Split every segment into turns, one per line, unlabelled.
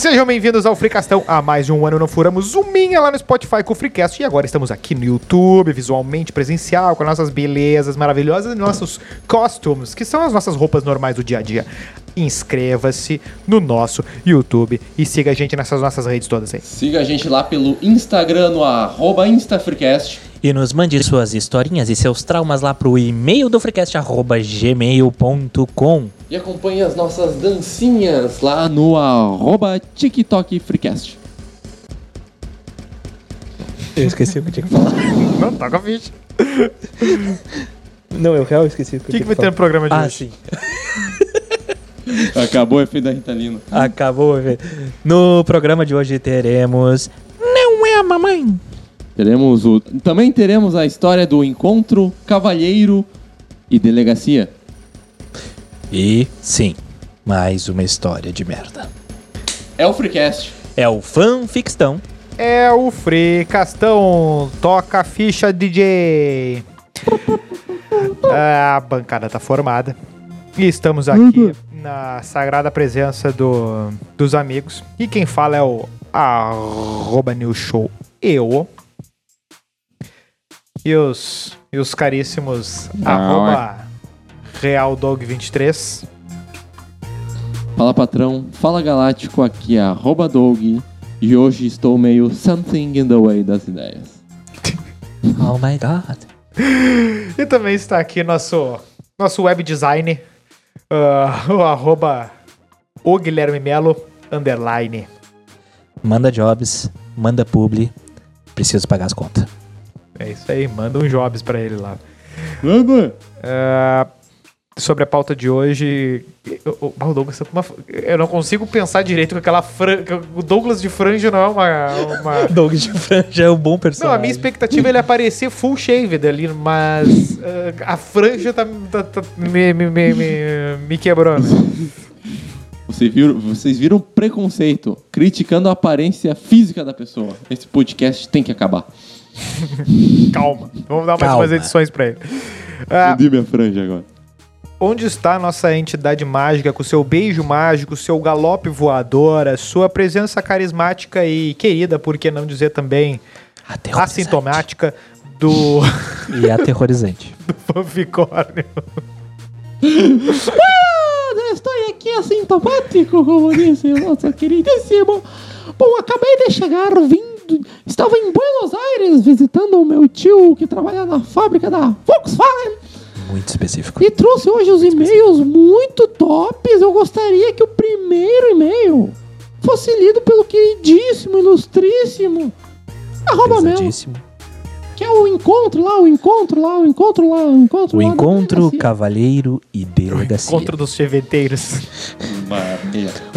Sejam bem-vindos ao Fricastão. Há mais de um ano não furamos um minha lá no Spotify com o Freecast e agora estamos aqui no YouTube, visualmente presencial, com nossas belezas maravilhosas e nossos costumes, que são as nossas roupas normais do dia a dia. Inscreva-se no nosso YouTube e siga a gente nessas nossas redes todas aí.
Siga a gente lá pelo Instagram, no arroba InstaFreecast.
E nos mande suas historinhas e seus traumas lá pro e-mail do freecast.gmail.com.
E acompanhe as nossas dancinhas lá no arroba TikTok Freecast.
Eu esqueci o que eu tinha que falar.
Não, toca a ficha.
Não, eu real esqueci o que,
O que, que vai ter no programa de
Ah,
hoje?
sim.
Acabou o efeito da Ritalina.
Acabou. velho. No programa de hoje teremos... Não é a mamãe.
Teremos o... Também teremos a história do encontro, cavalheiro e delegacia.
E, sim, mais uma história de merda.
É o Freecast.
É o fanfictão.
É o Fricastão. Toca a ficha, DJ. A bancada tá formada. E estamos aqui na sagrada presença do, dos amigos. E quem fala é o arroba New Show Eu. E os, e os caríssimos arroba Real Dog 23.
Fala patrão, fala galáctico, aqui é arroba Doug. E hoje estou meio something in the way das ideias.
Oh my god.
E também está aqui nosso, nosso web design, ah, o arroba o Guilherme Melo, underline.
Manda jobs, manda publi. Preciso pagar as contas.
É isso aí, manda um jobs pra ele lá.
Vamos!
Ah, sobre a pauta de hoje, o- o- o Douglas, tá com uma- eu não consigo pensar direito com aquela franja. O Douglas de franja não é uma. uma-
Doug de Franja é um bom
Não,
personagem.
a minha expectativa é ele aparecer full shaved ali, mas ah, a franja tá, tá- tá- me, me, me, me, me quebrando.
Vocês viram, vocês viram preconceito, criticando a aparência física da pessoa. Esse podcast tem que acabar.
Calma, vamos dar mais
Calma.
umas edições pra ele. Ah,
minha franja agora.
Onde está a nossa entidade mágica com seu beijo mágico, seu galope voador, a sua presença carismática e querida, por que não dizer também assintomática do,
E aterrorizante.
do fanficórnio?
Estou aqui assintomático, como disse o nosso queridíssimo. Bom, acabei de chegar vindo. Estava em Buenos Aires visitando o meu tio que trabalha na fábrica da Volkswagen
Muito específico.
e trouxe hoje os e-mails muito tops. Eu gostaria que o primeiro e-mail fosse lido pelo queridíssimo, ilustríssimo arroba Melo,
Pesadíssimo.
que é o encontro lá, o encontro lá, o encontro lá, o encontro
O
lá.
encontro, cavalheiro e delegacia.
Encontro dos cheveteiros.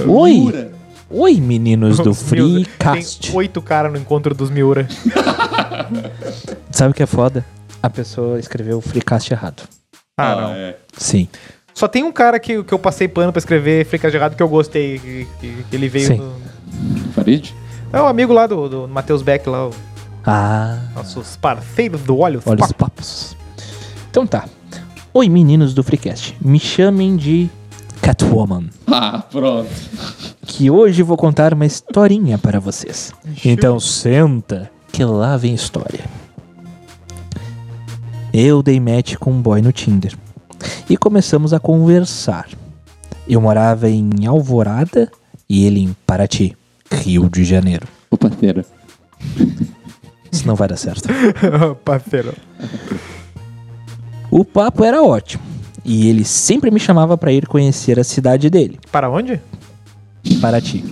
Oi! Oi, meninos do. Freecast.
Tem oito caras no encontro dos Miura.
Sabe o que é foda? A pessoa escreveu o Freecast errado.
Ah, não.
é.
Sim.
Só tem um cara que, que eu passei pano pra escrever Errado que eu gostei. Que, que- que ele veio.
Sim.
do-
Farid?
É o amigo lá do, do Matheus Beck, lá, o
Ah,
nossos parceiros do Olho.
olha os papos. Então tá. Oi, meninos do Freecast. Me chamem de Catwoman.
Ah, pronto.
Que hoje vou contar uma historinha para vocês. Então senta, que lá vem história. Eu dei match com um boy no Tinder. E começamos a conversar. Eu morava em Alvorada e ele em Paraty, Rio de Janeiro.
Ô, parceiro.
Isso não vai dar certo.
Parceiro.
O papo era ótimo. E ele sempre me chamava para ir conhecer a cidade dele,
Para onde?
Paraty.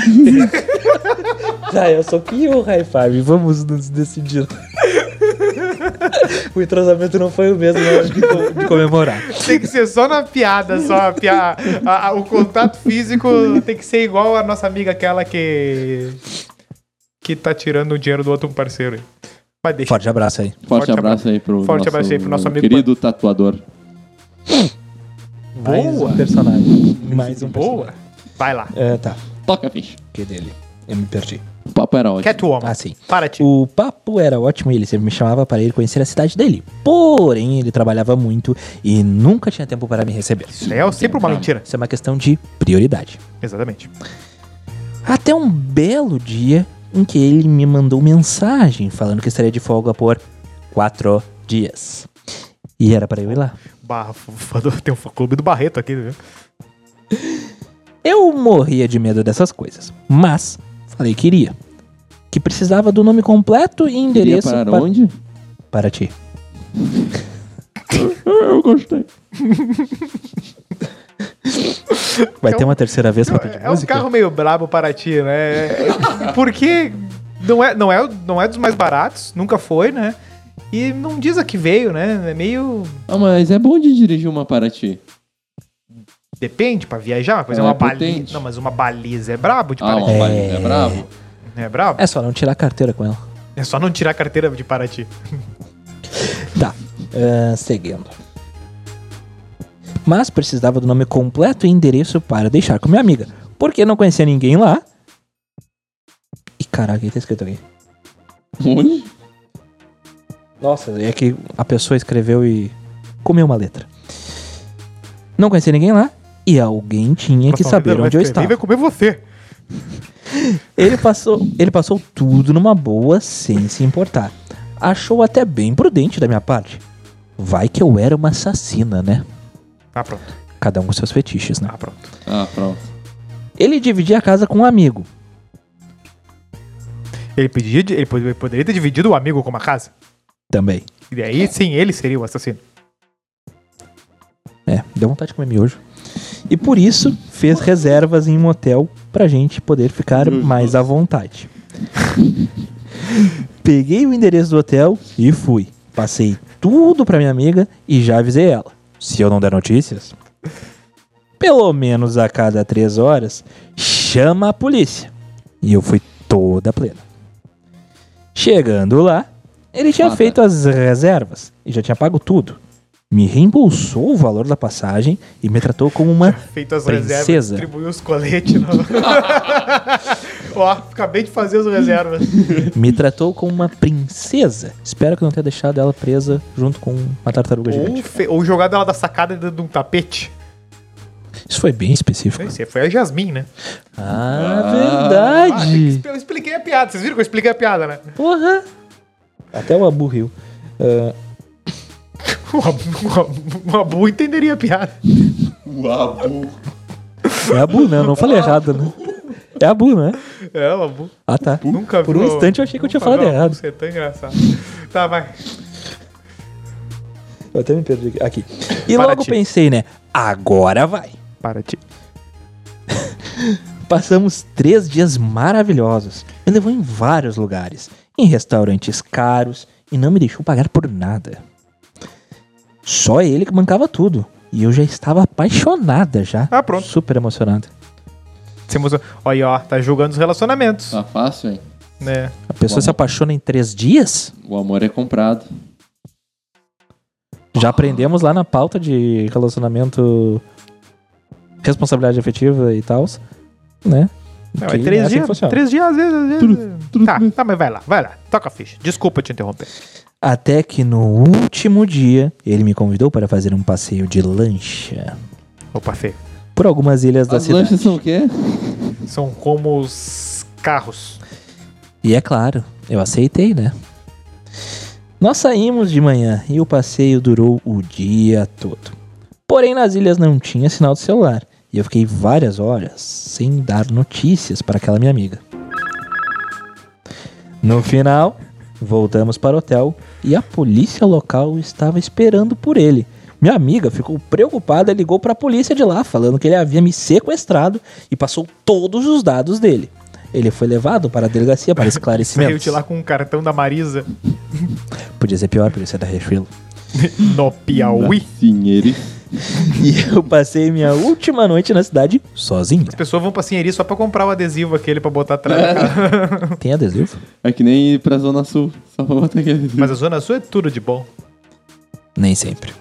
tá, eu sou que o high five. Vamos nos decidir. o entrosamento não foi o mesmo na hora de, co- de comemorar.
Tem que ser só na piada, só a pia- a- a- o contato físico tem que ser igual a nossa amiga aquela que que tá tirando o dinheiro do outro parceiro. aí. Mas deixa.
Forte abraço aí.
Forte,
Forte
abraço aí pro
Forte
nosso,
abraço aí pro nosso amigo
querido tatuador.
Mais
Boa.
um personagem. Mais um
Boa.
personagem.
Vai lá.
É, tá.
Toca, ficha.
Que dele. Eu me perdi.
O papo era ótimo.
Catwoman.
Ah, sim.
Para-te.
O papo era ótimo e ele sempre me chamava para ir conhecer a cidade dele. Porém, ele trabalhava muito e nunca tinha tempo para me receber.
Isso é sempre uma mentira.
Isso é uma questão de prioridade.
Exatamente.
Até um belo dia em que ele me mandou mensagem falando que estaria de folga por quatro dias. E era para eu ir lá.
Do- tem um clube do Barreto aqui, viu?
Eu morria de medo dessas coisas, mas falei que iria. Que precisava do nome completo e endereço
parar
pa-
onde?
para ti.
Eu gostei.
Vai ter uma terceira vez pra pedir
É um
música?
carro meio brabo para ti, né? Porque não é, não, é, não é dos mais baratos, nunca foi, né? E não diz a que veio, né? É meio.
Ah, mas é bom de dirigir uma Paraty.
Depende, pra viajar, uma coisa é uma
é
baliza. Não, mas uma baliza é brabo de
Ah, uma
Paraty.
baliza é bravo?
É brabo?
É só não tirar a carteira com ela.
É só não tirar a carteira de Paraty.
Tá, ah, seguindo. Mas precisava do nome completo e endereço para deixar com minha amiga. Porque não conhecia ninguém lá. E caraca, o que tá escrito aqui?
Onde?
Nossa, é que a pessoa escreveu e comeu uma letra. Não conhecia ninguém lá. E alguém tinha que saber onde eu
e
estava.
vai comer você.
Ele passou, ele passou tudo numa boa, sem se importar. Achou até bem prudente da minha parte. Vai que eu era uma assassina, né?
Ah, pronto.
Cada um com seus fetiches, né?
Ah, pronto.
Ah, pronto.
Ele dividia a casa com um amigo.
Ele, pedia, ele pod- poderia ter dividido o amigo com uma casa.
Também.
E aí sim, ele seria o assassino.
É, deu vontade de comer miojo. E por isso fez reservas em um hotel pra gente poder ficar mais à vontade. Peguei o endereço do hotel e fui. Passei tudo pra minha amiga e já avisei ela. Se eu não der notícias, pelo menos a cada três horas, chama a polícia. E eu fui toda plena. Chegando lá, ele tinha feito as reservas e já tinha pago tudo. Me reembolsou o valor da passagem e me tratou como uma
Feito as
Princesa.
reservas, distribuiu os coletes. No... Ó, acabei de fazer as reservas.
me tratou como uma princesa. Espero que não tenha deixado ela presa junto com uma tartaruga
ou,
gigante.
fe... ou jogado ela da sacada dentro de um tapete.
Isso foi bem específico.
Esse foi a Jasmine, né?
Ah,
Ah,
verdade.
eu expliquei a piada. Vocês viram que eu expliquei a piada, né?
Porra. Até o Abu riu. Ah,
O Abu, o Abu entenderia a piada.
é Abu, né? Eu não falei errado, né? É Abu, né?
É, o Abu.
Ah, tá.
Nunca
Por um
viu-
instante eu achei que eu tinha falado
viu o
errado.
Abu ser tão engraçado. Tá, vai.
Eu até me perdi aqui. aqui. E
Para
logo
ti.
pensei, né? Agora vai.
Para ti.
Passamos três dias maravilhosos. Me levou em vários lugares, em restaurantes caros e não me deixou pagar por nada. Só ele que bancava tudo. E eu já estava apaixonada já.
Ah, pronto.
Super emocionada.
Se emociona- Olha, ó, tá julgando os relacionamentos.
Tá fácil, hein?
Né?
A pessoa se apaixona em três dias?
O amor é comprado.
Já aprendemos lá na pauta de relacionamento, responsabilidade afetiva e tal, né?
Não, é
é
três
assim
dias. três dias, às vezes. Às vezes. Tá, tá, mas vai lá, vai lá. Toca a ficha. Desculpa te interromper.
Até que no último dia, ele me convidou para fazer um passeio de lancha
Opa, feio.
por algumas ilhas da
As
cidade.
lanchas são o quê?
São como os carros.
E é claro, eu aceitei, né? Nós saímos de manhã e o passeio durou o dia todo. Porém, nas ilhas não tinha sinal de celular e eu fiquei várias horas sem dar notícias para aquela minha amiga. No final, voltamos para o hotel e a polícia local estava esperando por ele. Minha amiga ficou preocupada e ligou para a polícia de lá, falando que ele havia me sequestrado e passou todos os dados dele. Ele foi levado para a delegacia para
Saiu
esclarecimentos.
de lá com um cartão da Marisa
Podia ser pior, podia ser da Riachuelo.
no Piauí.
Sim, ele.
E eu passei minha última noite na cidade sozinho.
As pessoas vão pra Sinheri só pra comprar o adesivo aquele pra botar atrás carro.
Tem adesivo?
É que nem ir pra Zona Sul. Só pra botar aquele.
Mas a Zona Sul é tudo de bom.
Nem sempre.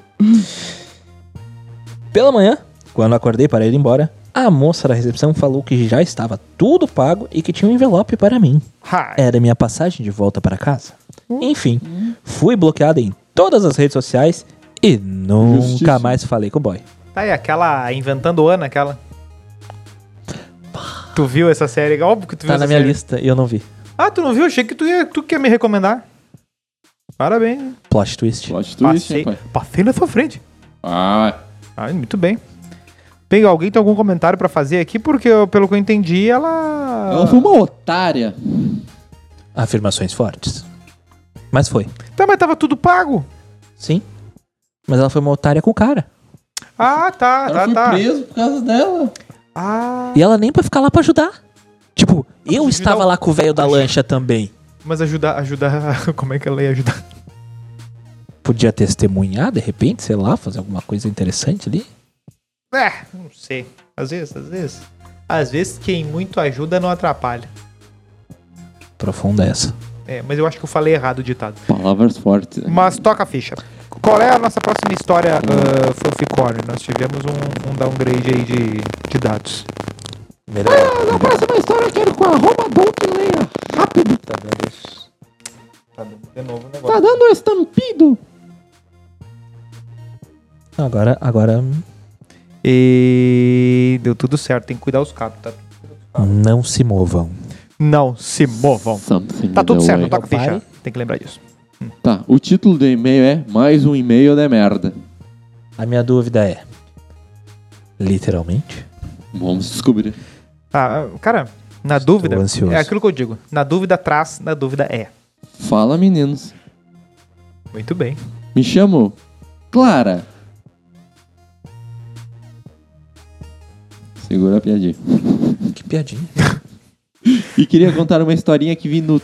Pela manhã, quando acordei para ir embora, A moça da recepção falou que já estava tudo pago e que tinha um envelope para mim.
Hi.
Era minha passagem de volta para casa. Enfim, fui bloqueado em todas as redes sociais e nunca
Justiça.
mais falei com o boy.
Tá aí, aquela Inventando Ana, aquela. Tu viu essa série? Óbvio que tu viu
Tá
essa
na minha
série.
lista e eu não vi.
Ah, tu não viu? Achei que tu ia, tu quer me recomendar. Parabéns.
Plot twist.
Plot twist,
Passei,
pai?
passei na sua frente.
Ah,
Ah, muito bem. Bem, alguém tem algum comentário pra fazer aqui? Porque, eu- pelo que eu entendi, ela...
ela foi uma otária.
Afirmações fortes. Mas foi.
Tá, mas tava tudo pago.
Sim. Mas ela foi uma otária com o cara.
Ah, tá,
Ela
tá,
foi
tá.
preso por causa dela.
Ah,
E ela nem pra ficar lá pra ajudar. Tipo, eu estava
o-
lá com o velho da lancha também.
mas ajudar, ajudar... Como é que ela ia ajudar?
Podia testemunhar, de repente, sei lá, fazer alguma coisa interessante ali.
É, não sei. Às vezes, às vezes. Às vezes quem muito ajuda não atrapalha.
Profunda essa.
É, mas eu acho que eu falei errado o ditado.
Palavras fortes.
Mas toca a ficha. Qual é a nossa próxima história, uh, Fanficore? Nós tivemos um, um downgrade aí de, de dados.
Na próxima história eu quero com a arroba Doug Leia. Rápido.
Tá dando isso.
Tá dando de novo o
Tá dando um estampido.
Agora, agora
E deu tudo certo, tem que cuidar os cabos, tá?
não se movam.
Não se movam.
Something
Tá tudo certo,
way.
toca ficha.
Pare.
Tem que lembrar disso.
Tá, o título do e-mail é Mais um e-mail de merda.
A minha dúvida é: literalmente?
Vamos descobrir.
Ah, cara, na dúvida,
ansioso.
é aquilo que eu digo. Na dúvida traz, na dúvida é.
Fala, meninos.
Muito bem.
Me chamo Clara. Segura a piadinha.
Que piadinha.
E queria contar uma historinha que vi no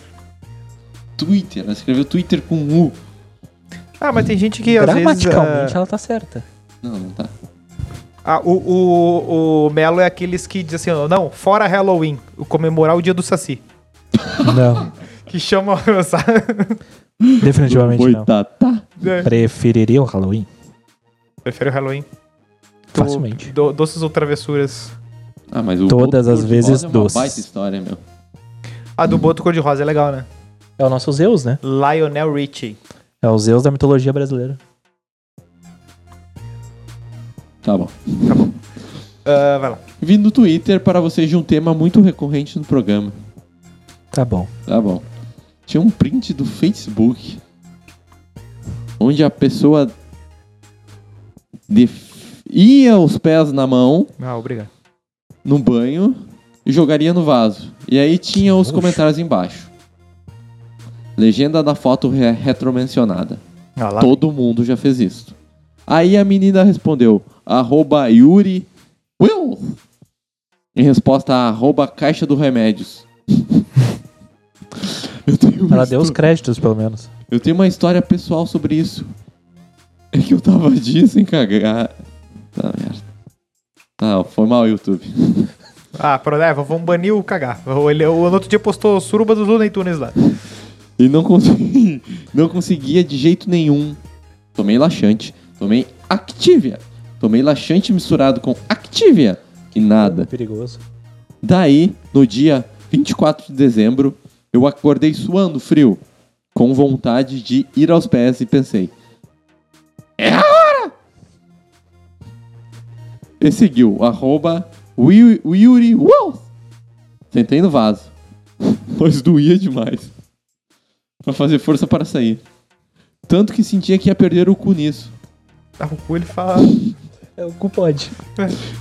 Twitter. Ela escreveu Twitter com U.
Ah, mas tem gente que às vezes...
Gramaticalmente
ah,
ela tá certa.
Não, não tá.
ah, o, o, o Melo é aqueles que dizem assim, não, fora Halloween, o comemorar o dia do Saci.
Não,
Que chamam, sabe?
definitivamente não.
Boitatá.
Preferiria o Halloween?
Prefiro Halloween. Tu-
Facilmente.
do- doces ou travessuras?
Ah, mas o
Todas
Boto
as vezes
é uma
doces.
baita história, meu.
A do Boto Cor-de-Rosa é legal, né?
É o nosso Zeus, né?
Lionel Richie.
É o Zeus da mitologia brasileira.
Tá bom.
Ah, vai lá.
Vim no Twitter para vocês de um tema muito recorrente no programa.
Tá bom.
Tá bom. Tinha um print do Facebook onde a pessoa ia os pés na mão
Ah, obrigado.
no banho e jogaria no vaso. E aí tinha os comentários embaixo. Legenda da foto re retromencionada.
Ah, lá.
Todo mundo já fez isso. Aí a menina respondeu, arroba Yuri Will. Em resposta a arroba Caixa do Remédios. eu, tenho uma
Ela deu os créditos, pelo menos.
eu tenho uma história pessoal sobre isso. É que eu tava dias sem cagar. Tá, merda. Ah, foi mal, YouTube.
Ah, pro, é, vamos banir o cagar. O- Ele, o, no outro dia postou suruba dos Looney Tunes lá.
E não consegui, não conseguia de jeito nenhum. Tomei laxante, tomei Activia. Tomei laxante misturado com Activia e nada.
Perigoso.
Daí, no dia 24 de dezembro, eu acordei suando frio, com vontade de ir aos pés e pensei: É a hora! E seguiu, arroba Yuri Wolf. Sentei no vaso, pois doía demais. Pra fazer força para sair. Tanto que sentia que ia perder o cu nisso.
Ah, o cu ele fala.
É, o cu pode.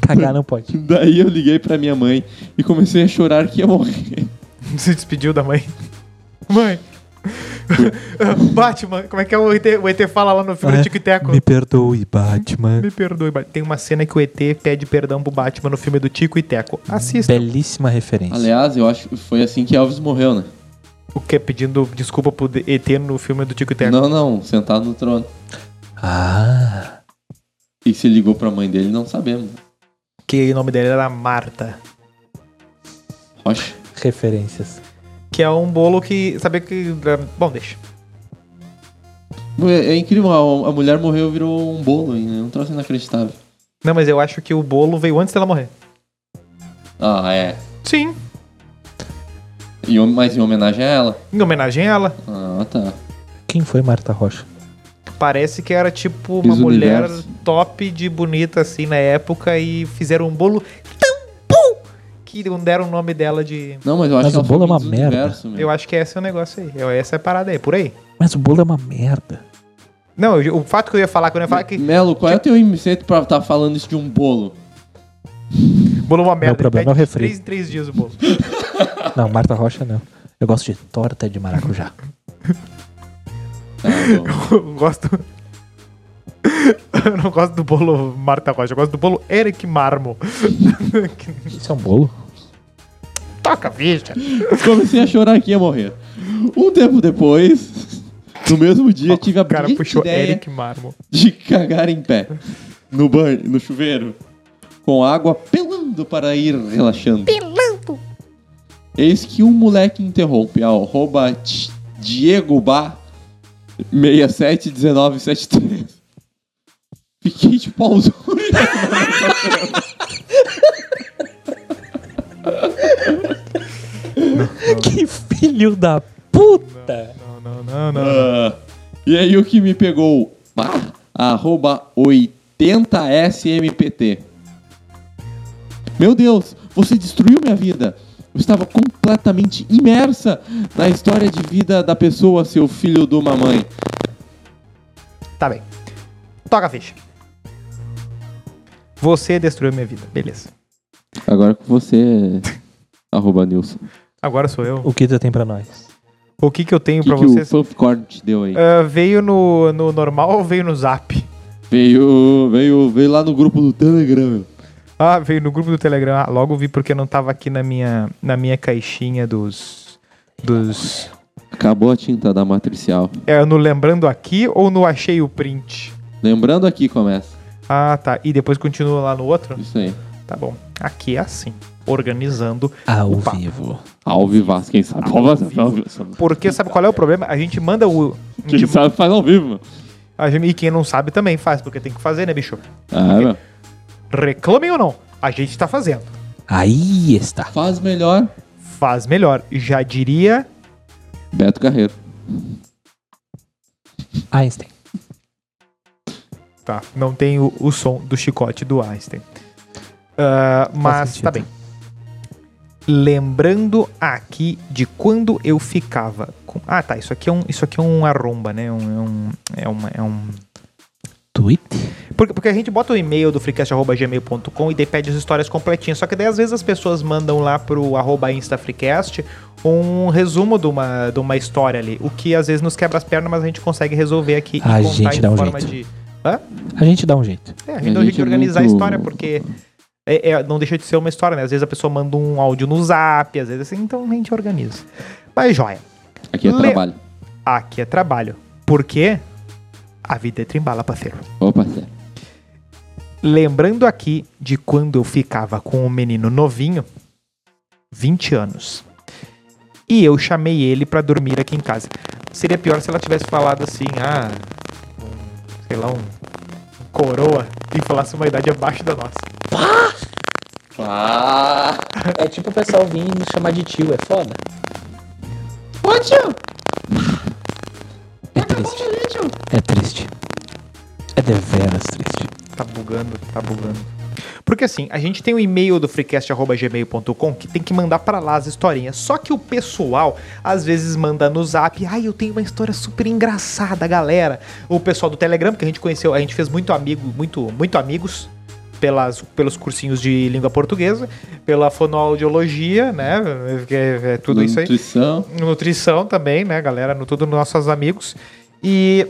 Cagar não pode.
Daí eu liguei pra minha mãe e comecei a chorar que ia morrer.
Se despediu da mãe. Mãe. Batman, como é que é o ET, o ET fala lá no filme do Tico e Teco?
Me perdoe, Batman.
Me perdoe, Batman. Tem uma cena que o ET pede perdão pro Batman no filme do Tico e Teco. Assista.
Belíssima referência.
Aliás, eu acho que foi assim que Elvis morreu, né?
O que? Pedindo desculpa pro ET no filme do Tico e Teco.
Não, não, sentado no trono.
Ah.
E se ligou pra mãe dele, não sabemos.
Que o nome dele era Marta.
Rocha.
Referências.
Que é um bolo que. Saber que. Bom, deixa.
É, é incrível, a, a mulher morreu e virou um bolo, hein, né? Um troço inacreditável.
Não, mas eu acho que o bolo veio antes dela morrer.
Ah, é.
Sim,
E, mas em homenagem a ela.
em homenagem a ela.
Ah, tá.
Quem foi Marta Rocha?
Parece que era tipo uma mulher
Universo.
top de bonita assim na época e fizeram um bolo tão bom que não deram o nome dela de.
Não, mas eu acho
Mas
que
o
ela
bolo é uma merda.
Universo, meu.
Eu acho que esse é o negócio aí. Eu- Essa é a parada aí, por aí.
Mas o bolo é uma merda.
Não, eu- o fato que eu ia falar, quando eu ia falar que
Melo, qual é o teu incento pra estar falando isso de um bolo?
bolo é uma merda.
problema
ele
é o refri.
Três em três dias o bolo.
Não, Marta Rocha não. Eu gosto de torta de maracujá.
Eu gosto. Eu não gosto do bolo Marta Rocha, eu gosto do bolo Eric Marmo.
Isso é um bolo?
Toca, bicha.
Comecei a chorar aqui e a morrer. Um tempo depois, no mesmo dia, tive a
O cara puxou
ideia
Eric Marmo.
de cagar em pé. No banho, no chuveiro. Com água pelando para ir relaxando. Pelando! Eis que um moleque interrompe a arroba T- Diego Bar 671973. Fiquei de pausa.
Que filho da puta!
Não, não, não, não.
Ah, e aí o que me pegou? Ah, arroba 80smpt. Meu Deus, você destruiu minha vida. Eu estava completamente imersa na história de vida da pessoa, seu filho de uma mãe.
Tá bem. Toca a ficha. Você destruiu minha vida. Beleza.
Agora com você, arroba Nilson.
Agora sou eu.
O que tu tem pra nós?
O que, que eu tenho
que,
pra
que
vocês?
o Popcorn te deu aí?
Ah, veio no, no normal ou veio no zap?
Veio, veio, veio lá no grupo do Telegram.
Ah, veio no grupo do Telegram. Ah, logo vi porque não tava aqui na minha, na minha caixinha dos. Dos.
Acabou a tinta da matricial.
É no lembrando aqui ou no achei o print?
Lembrando aqui começa.
Ah, tá. E depois continua lá no outro?
Isso aí.
Tá bom. Aqui é assim. Organizando.
Ao
Opa.
vivo.
Ao vivaço, quem sabe?
Ao
Ao
vivo.
vivo.
Porque sabe qual é o problema? A gente manda o.
Quem
gente,
sabe faz ao vivo, mano.
a gente- e quem não sabe também faz, porque tem que fazer, né, bicho?
Ah, meu.
Reclamem ou não? A gente tá fazendo.
Aí está.
Faz melhor.
Faz melhor. Já diria.
Beto Carreiro.
Einstein.
Tá, não tem o, o som do chicote do Einstein. Ah, mas tá bem. Lembrando aqui de quando eu ficava com. Ah, tá. Isso aqui é um, isso aqui é um arromba, né? Um, é um. É, uma, é um.
Tweet?
Porque, porque a gente bota o e-mail do freecast.gmail.com e daí pede as histórias completinhas. Só que daí às vezes as pessoas mandam lá pro arroba InstaFreecast um resumo de uma, de uma história ali. O que às vezes nos quebra as pernas, mas a gente consegue resolver aqui
A
e contar
gente
em
dá um
forma
jeito.
de. Hã?
A gente dá um jeito.
É, a gente dá um jeito de
é
organizar
muito-
a história, porque é- é- não deixa de ser uma história, né? Às vezes a pessoa manda um áudio no zap, às vezes assim, então a gente organiza. Mas joia.
Aqui é
Le-
trabalho.
Aqui é trabalho. Porque a vida é trimbala, parceiro.
Opa, sério.
Lembrando aqui de quando eu ficava com um menino novinho, 20 anos. E eu chamei ele pra dormir aqui em casa. Seria pior se ela tivesse falado assim, ah, um, sei lá, um coroa e falasse uma idade abaixo da nossa.
Ah!
É tipo o pessoal vir nos chamar de tio, é foda.
Ô tio,
triste. É triste. É deveras triste.
Tá bugando, tá bugando. Porque assim, a gente tem o e-mail do freecast.gmail.com que tem que mandar pra lá as historinhas. Só que o pessoal às vezes manda no zap, ai, eu tenho uma história super engraçada, galera. O pessoal do Telegram, que a gente conheceu, a gente fez muito amigo, muito, muito amigos pelas, pelos cursinhos de língua portuguesa, pela fonoaudiologia, né? que é- é tudo isso aí.
Nutrição.
Nutrição também, né, galera? No tudo nossos amigos. E.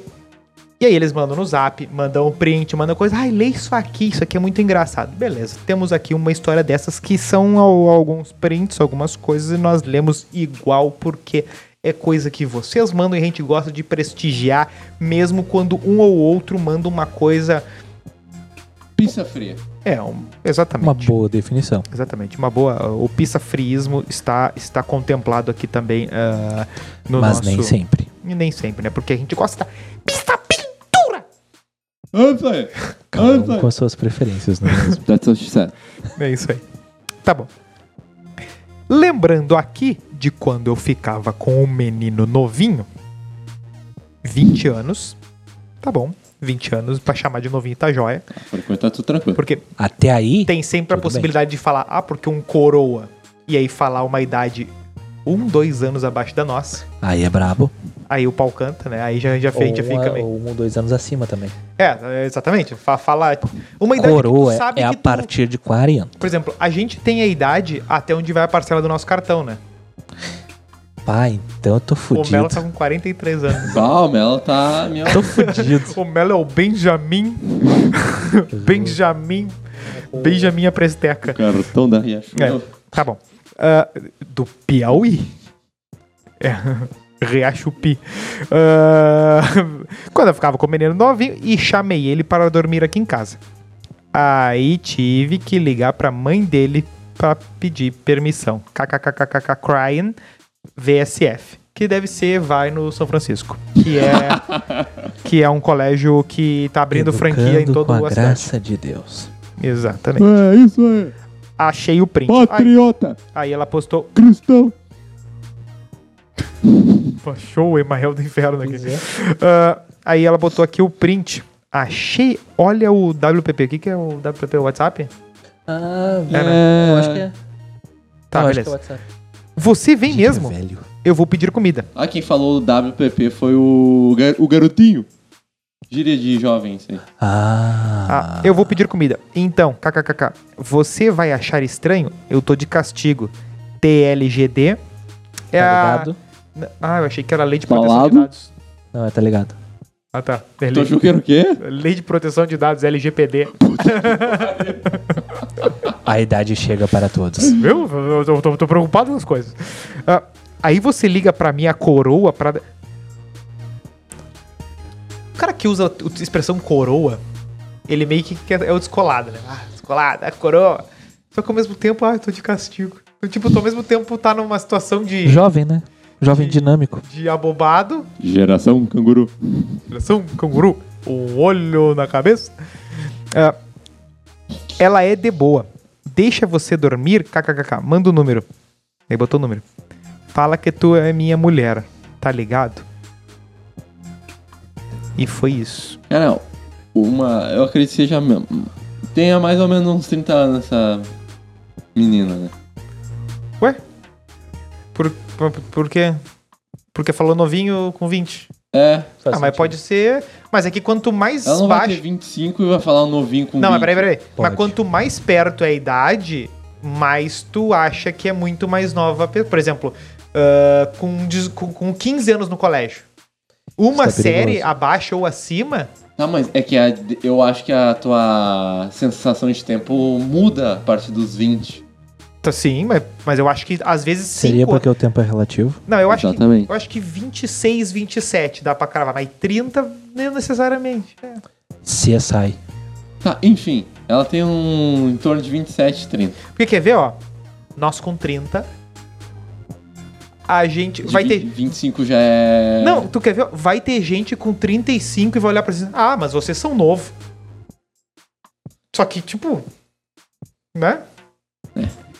E aí eles mandam no zap, mandam um print, mandam coisa. Ai, lê isso aqui, isso aqui é muito engraçado. Beleza, temos aqui uma história dessas que são al- alguns prints, algumas coisas, e nós lemos igual, porque é coisa que vocês mandam e a gente gosta de prestigiar, mesmo quando um ou outro manda uma coisa.
Pizza fria.
É, um- exatamente.
Uma boa definição.
Exatamente, uma boa. O pissafriismo está, está contemplado aqui também ah, no
mas
nosso.
nem sempre.
E nem sempre, né? Porque a gente gosta da pista pintura!
Antes aí.
Cada um
Antes aí.
com as suas preferências, não é mesmo?
That's what she said.
É isso aí. Tá bom. Lembrando aqui de quando eu ficava com um menino novinho, 20 anos, tá bom, 20 anos, pra chamar de novinho tá jóia,
Por enquanto tá tudo tranquilo.
porque
Até aí,
tem sempre a possibilidade de falar, ah, porque um coroa, e aí falar uma idade um, dois anos abaixo da nossa,
aí é brabo.
aí o pau canta, né? Aí já, já,
Ou,
já fica
uma-
meio...
ou um, dois anos acima também.
É, é, exatamente. Fa- Fala uma idade
Coroa
que tu sabe
é a
que tu...
partir de 40.
Por exemplo, a gente tem a idade até onde vai a parcela do nosso cartão, né?
Pai, então eu tô
O
fudido.
Melo tá com 43 anos.
Calma, ela tá. Meu...
Tô fudido.
O Melo é o Benjamin. Benjamin. Benjamin a Presteca.
Cartão da Riachuelo.
É, tá bom. Ah, do Piauí? É. Riachupi. Ah, quando eu ficava com o menino novinho e chamei ele para dormir aqui em casa. Aí tive que ligar pra mãe dele pra pedir permissão. KKKKK crying VSF. Que deve ser vai no São Francisco. Que é, que é um colégio que tá abrindo franquia em
Educando
todo
com
o
a
cidade.
graça de Deus.
Exatamente.
É, isso aí.
Achei o print. Aí,
Patriota,
aí ela postou
cristão.
Show, Emael do Inferno aqui.
É.
Ah, aí ela botou aqui o print. Achei. Olha o WPP. O que, que é o WPP? O WhatsApp?
Ah,
É.
eu acho que é.
Tá,
eu acho que é
beleza. Você vem
Gente,
mesmo?
é velho.
Eu vou pedir comida.
Ah, quem falou do WPP foi o, gar- o garotinho. Gíria de jovem, isso aí.
Ah.
Ah, eu vou pedir comida. Então, kkkk. Você vai achar estranho? Eu tô de castigo. TLGD. É
Tá
a...
ligado?
Ah, eu achei que era lei de proteção
Falado.
de dados.
Não, tá ligado.
Ah, tá. É
Tu
lei,
achou que era o quê?
lei de proteção de dados, LGPD.
A idade chega para todos.
Viu? Eu tô, tô- tô preocupado com as coisas. Ah, aí você liga pra mim a coroa pra. O cara que usa a expressão coroa, ele meio que é o descolado, né? Ah, descolado, é coroa. Só que ao mesmo tempo, ah, eu tô de castigo. Eu, tipo, tô ao mesmo tempo tá numa situação de,
Jovem, né? Jovem dinâmico.
de abobado,
Geração canguru.
Geração canguru, um olho na cabeça. Ah, ela é de boa. Deixa você dormir, kkkk. Manda o número. Aí botou o número. Fala que tu é minha mulher, tá ligado? E foi isso.
Cara, uma. Eu acredito que seja. Tenha mais ou menos uns 30 anos essa menina, né?
Ué? Por, por, por quê? Porque falou novinho com 20.
É.
ah, mas pode ser. Mas é que quanto mais
Ela não vai
baixo.
ter 25 e vai falar um novinho com
Não, mas
20.
peraí, peraí. Mas
Pode.
quanto mais perto é a idade, mais tu acha que é muito mais nova. Por exemplo, ah, com, com, com 15 anos no colégio. Uma
Isso é perigoso.
série abaixo ou acima.
Tá, mas é que a- eu acho que a tua sensação de tempo muda a partir dos 20.
Tá, Sim, mas, mas eu acho que às vezes
Seria
cinco-
porque o tempo é relativo.
Não, eu acho, que, eu acho que 26, 27 dá pra cravar, mas 30 não necessariamente. É.
CSI.
Tá, enfim. Ela tem um em torno de 27, 30.
Porque quer ver, ó? Nós com 30. A gente.
De
vai
vi-
ter.
25 já é.
Não, tu quer ver? Vai ter gente com 35 e vai olhar pra você. Ah, mas vocês são novo. Só que, tipo. Né?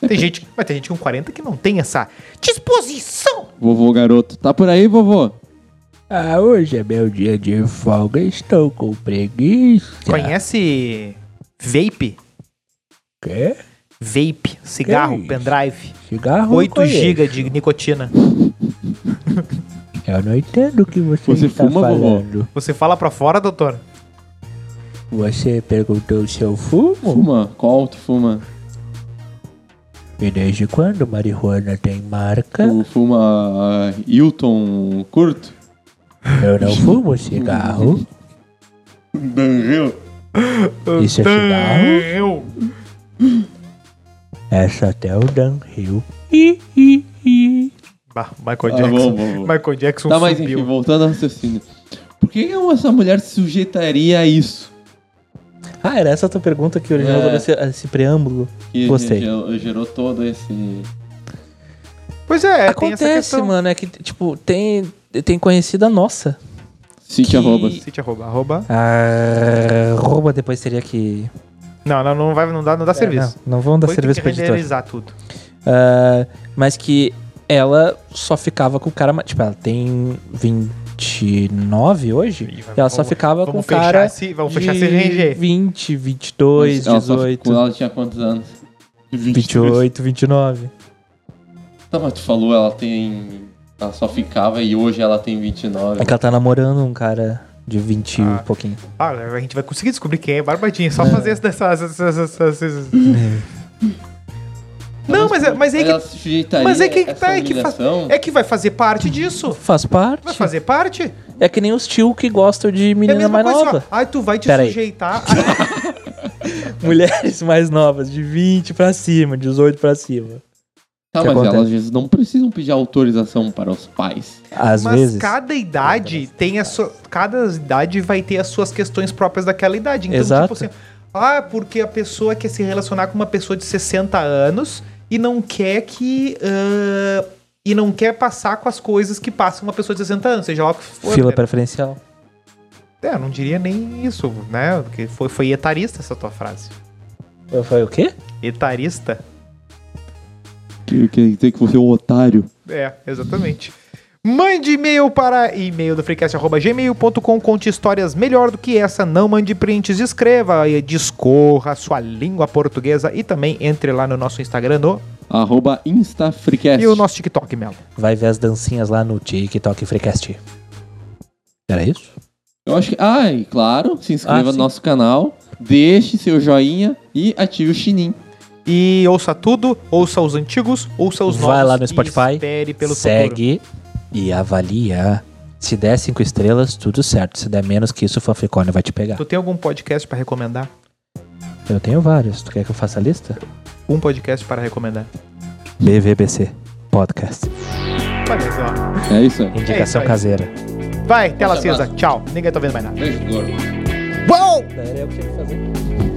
Tem gente. Mas tem gente com 40 que não tem essa disposição.
Vovô garoto. Tá por aí, vovô?
Ah, hoje é meu dia de folga, estou com preguiça.
Conhece vape?
Quê?
Vape, cigarro,
Que
pendrive.
Cigarro?
8
conheço.
GB de nicotina.
Eu não entendo o que você,
Você
está
fuma,
falando.
Você fala pra fora, doutor?
Você perguntou se eu fumo?
Fuma. Qual tu fuma?
E desde quando marihuana tem marca?
Tu fuma ah, Hilton curto?
Eu não fumo cigarro.
Danril.
Isso é cigarro? É só até o Dan Hill. Hi, hi, hi.
Bah, Michael
Ah,
Jackson.
bom, bom, bom.
Michael Jackson
Tá, mas
subiu.
enfim, voltando ao raciocínio. Por que que essa mulher se sujeitaria a isso?
Ah, era essa a tua pergunta que originou
É.
todo esse, esse preâmbulo.
Que
Gostei.
Gerou, gerou todo esse.
Pois é, tem essa
Acontece,
questão.
mano, é que, tipo, tem, tem conhecida nossa.
Cintia
Que-
Robas.
Cite arroba. arroba.
Ah, rouba depois teria que...
Não, não, não vai, não dá, não dá serviço.
É, não, não vão dar
tem
serviço
que
pra editor.
renderizar tudo.
Ah, mas que ela só ficava com o cara. Tipo, ela tem 29 hoje. E ela só ficava com o
vamos fechar
cara.
esse- vamos
de
fechar esse RG.
20, 22,
ela só-
18,
Quando ela tinha quantos anos?
28, 29.
Tá, mas tu falou, ela tem. Ela só ficava e hoje ela tem 29.
É que ela tá namorando um cara de 20 e
Ah.
um pouquinho.
Ah, a gente vai conseguir descobrir quem é Barbadinha. Só fazer essa- essas. essas- essas- essas- Não, mas é, mas é que. Mas é que tá, é que, faz, é que vai fazer parte disso.
Faz parte.
Vai fazer parte.
É que nem os tio que gostam de
É
menina
mesma
mais
coisa.
nova.
Assim, Ai, tu vai te
Pera aí.
sujeitar.
Mulheres mais novas, de 20 pra cima, 18 pra cima.
Tá, mas
acontece?
elas às vezes não precisam pedir autorização para os pais.
Às
mas
vezes.
cada idade tem a sua. Cada idade vai ter as suas questões próprias daquela idade. Então,
Exato.
tipo assim. Ah, porque a pessoa quer se relacionar com uma pessoa de 60 anos e não quer que. ah, e não quer passar com as coisas que passa uma pessoa de 60 anos, seja lá que for.
Fila
né?
preferencial.
É, eu não diria nem isso, né? Porque foi, foi etarista essa tua frase.
Foi o quê?
Etarista?
Que quer dizer que você é um otário.
É, exatamente. Mande e-mail para e-mail do freecast.gmail.com. Conte histórias melhor do que essa. Não mande prints, escreva e discorra a sua língua portuguesa. E também entre lá no nosso Instagram no,
Arroba InstaFreecast.
e o nosso TikTok, Melo.
Vai ver as dancinhas lá no TikTok Freecast. Era isso?
Eu acho que. Ah, e claro, se inscreva
Ah,
no nosso canal, deixe seu joinha e ative o sininho.
E ouça tudo, ouça os antigos, ouça os novos.
Vai lá no Spotify,
espere pelo futuro.
E avalia. Se der cinco estrelas, tudo certo. Se der menos que isso, o Fanficone vai te pegar.
Tu tem algum podcast para recomendar?
Eu tenho vários. Tu quer que eu faça a lista?
Um podcast para recomendar.
BVBC Podcast.
Olha só.
É isso aí.
Indicação
aí.
caseira.
Vai, tela acesa. Tchau. Ninguém tá vendo mais nada.
Beijo, gordo.
Uou!
Era eu que tinha que fazer.